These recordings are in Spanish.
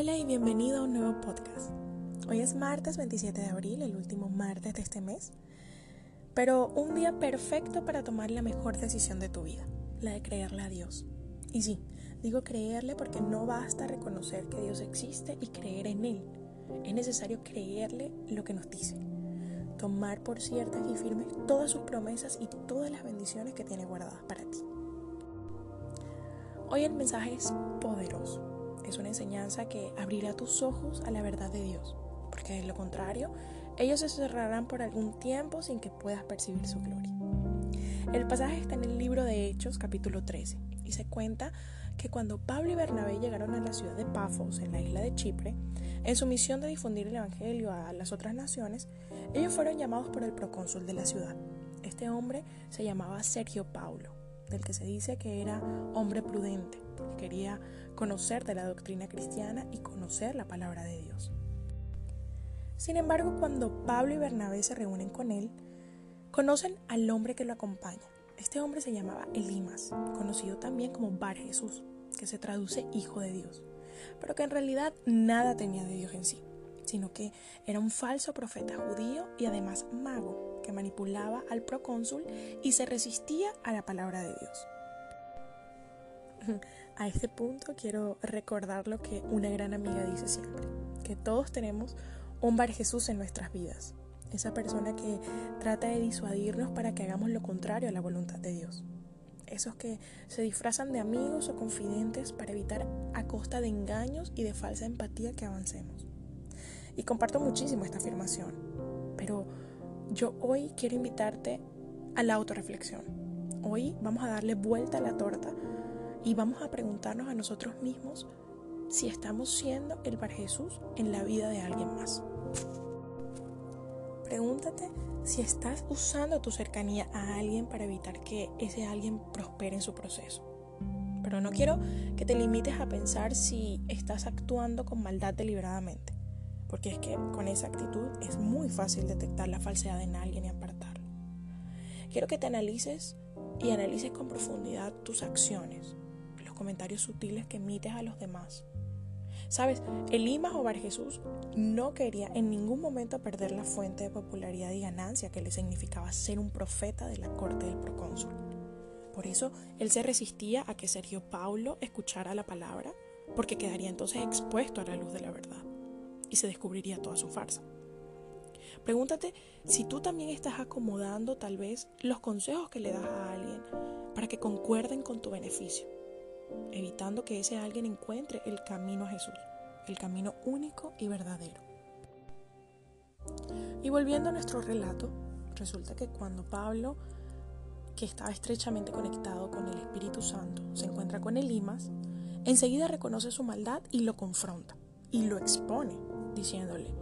Hola y bienvenido a un nuevo podcast. Hoy es martes 27 de abril, el último martes de este mes, pero un día perfecto para tomar la mejor decisión de tu vida, la de creerle a Dios. Y sí, digo creerle porque no basta reconocer que Dios existe y creer en Él. Es necesario creerle lo que nos dice, tomar por ciertas y firmes todas sus promesas y todas las bendiciones que tiene guardadas para ti. Hoy el mensaje es poderoso. Es una enseñanza que abrirá tus ojos a la verdad de Dios, porque de lo contrario, ellos se cerrarán por algún tiempo sin que puedas percibir su gloria. El pasaje está en el libro de Hechos, capítulo 13, y se cuenta que cuando Pablo y Bernabé llegaron a la ciudad de Pafos, en la isla de Chipre, en su misión de difundir el Evangelio a las otras naciones, ellos fueron llamados por el procónsul de la ciudad. Este hombre se llamaba Sergio Paulo del que se dice que era hombre prudente, quería conocer de la doctrina cristiana y conocer la palabra de Dios. Sin embargo, cuando Pablo y Bernabé se reúnen con él, conocen al hombre que lo acompaña. Este hombre se llamaba Elimas, conocido también como Bar Jesús, que se traduce Hijo de Dios, pero que en realidad nada tenía de Dios en sí, sino que era un falso profeta judío y además mago que manipulaba al procónsul y se resistía a la palabra de Dios. A este punto quiero recordar lo que una gran amiga dice siempre, que todos tenemos un Bar Jesús en nuestras vidas, esa persona que trata de disuadirnos para que hagamos lo contrario a la voluntad de Dios. Esos que se disfrazan de amigos o confidentes para evitar a costa de engaños y de falsa empatía que avancemos. Y comparto muchísimo esta afirmación, pero yo hoy quiero invitarte a la autorreflexión. Hoy vamos a darle vuelta a la torta y vamos a preguntarnos a nosotros mismos si estamos siendo el Bar Jesús en la vida de alguien más. Pregúntate si estás usando tu cercanía a alguien para evitar que ese alguien prospere en su proceso. Pero no quiero que te limites a pensar si estás actuando con maldad deliberadamente porque es que con esa actitud es muy fácil detectar la falsedad en alguien y apartarlo. Quiero que te analices y analices con profundidad tus acciones, comentarios sutiles que emites a los demás. Sabes, Elimas o Bar Jesús no quería en ningún momento perder la fuente de popularidad y ganancia que le significaba ser un profeta de la corte del procónsul. Por eso él se resistía a que Sergio Paulo escuchara la palabra, porque quedaría entonces expuesto a la luz de la verdad y se descubriría toda su farsa. Pregúntate si tú también estás acomodando tal vez los consejos que le das a alguien para que concuerden con tu beneficio, evitando que ese alguien encuentre el camino a Jesús, el camino único y verdadero. Y volviendo a nuestro relato, resulta que cuando Pablo, que estaba estrechamente conectado con el Espíritu Santo, se encuentra con Elimas, enseguida reconoce su maldad y lo confronta y lo expone diciéndole,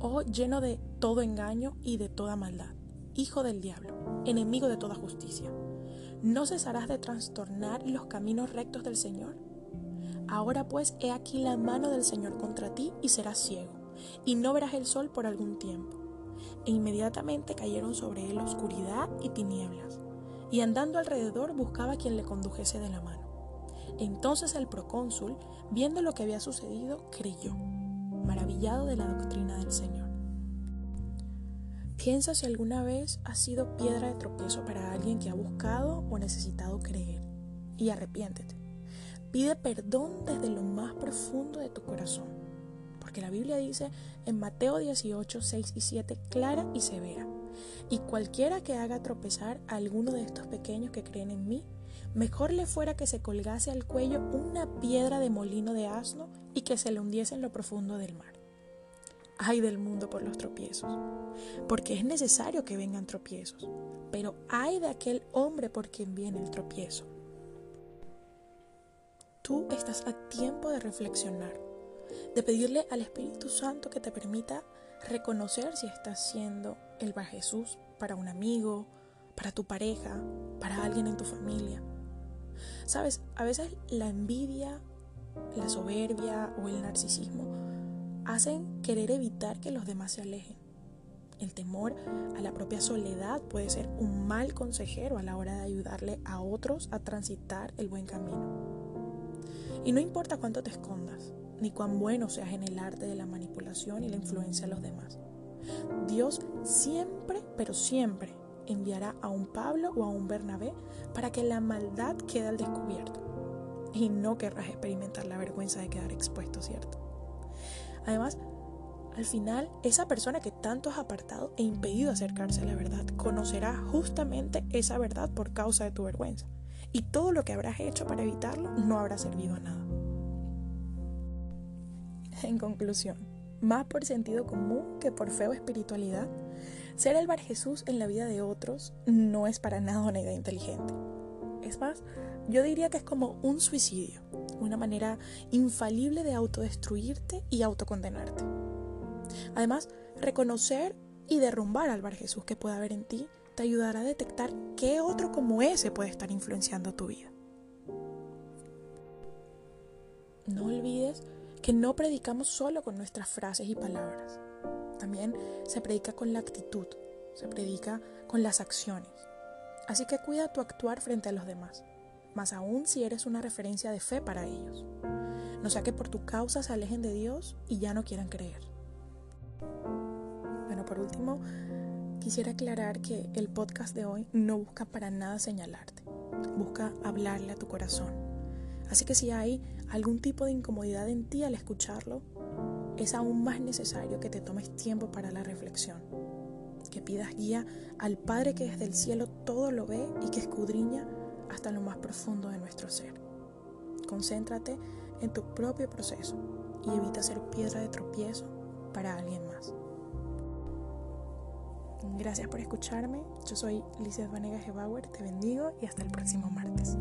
oh lleno de todo engaño y de toda maldad, hijo del diablo, enemigo de toda justicia, ¿no cesarás de trastornar los caminos rectos del Señor? Ahora pues he aquí la mano del Señor contra ti y serás ciego, y no verás el sol por algún tiempo. E inmediatamente cayeron sobre él oscuridad y tinieblas, y andando alrededor buscaba quien le condujese de la mano. Entonces el procónsul, viendo lo que había sucedido, creyó maravillado de la doctrina del Señor. Piensa si alguna vez ha sido piedra de tropiezo para alguien que ha buscado o necesitado creer y arrepiéntete. Pide perdón desde lo más profundo de tu corazón, porque la Biblia dice en Mateo 18, 6 y 7 clara y severa, y cualquiera que haga tropezar a alguno de estos pequeños que creen en mí, Mejor le fuera que se colgase al cuello una piedra de molino de asno y que se le hundiese en lo profundo del mar. Ay del mundo por los tropiezos, porque es necesario que vengan tropiezos, pero ay de aquel hombre por quien viene el tropiezo. Tú estás a tiempo de reflexionar, de pedirle al Espíritu Santo que te permita reconocer si estás siendo el Bar Jesús para un amigo, para tu pareja, para alguien en tu familia. Sabes, a veces la envidia, la soberbia o el narcisismo hacen querer evitar que los demás se alejen. El temor a la propia soledad puede ser un mal consejero a la hora de ayudarle a otros a transitar el buen camino. Y no importa cuánto te escondas, ni cuán bueno seas en el arte de la manipulación y la influencia de los demás. Dios siempre, pero siempre enviará a un Pablo o a un Bernabé para que la maldad quede al descubierto. Y no querrás experimentar la vergüenza de quedar expuesto, ¿cierto? Además, al final, esa persona que tanto has apartado e impedido acercarse a la verdad conocerá justamente esa verdad por causa de tu vergüenza. Y todo lo que habrás hecho para evitarlo no habrá servido a nada. En conclusión, más por sentido común que por fe o espiritualidad, ser el Bar Jesús en la vida de otros no es para nada una idea inteligente. Es más, yo diría que es como un suicidio, una manera infalible de autodestruirte y autocondenarte. Además, reconocer y derrumbar al Bar Jesús que pueda haber en ti te ayudará a detectar qué otro como ese puede estar influenciando tu vida. No olvides que no predicamos solo con nuestras frases y palabras. También se predica con la actitud, se predica con las acciones. Así que cuida tu actuar frente a los demás, más aún si eres una referencia de fe para ellos. No sea que por tu causa se alejen de Dios y ya no quieran creer. Bueno, por último, quisiera aclarar que el podcast de hoy no busca para nada señalarte, busca hablarle a tu corazón. Así que si hay algún tipo de incomodidad en ti al escucharlo, es aún más necesario que te tomes tiempo para la reflexión, que pidas guía al Padre que desde el cielo todo lo ve y que escudriña hasta lo más profundo de nuestro ser. Concéntrate en tu propio proceso y evita ser piedra de tropiezo para alguien más. Gracias por escucharme. Yo soy Lizeth Vanegas Gebauer. Te bendigo y hasta el próximo martes.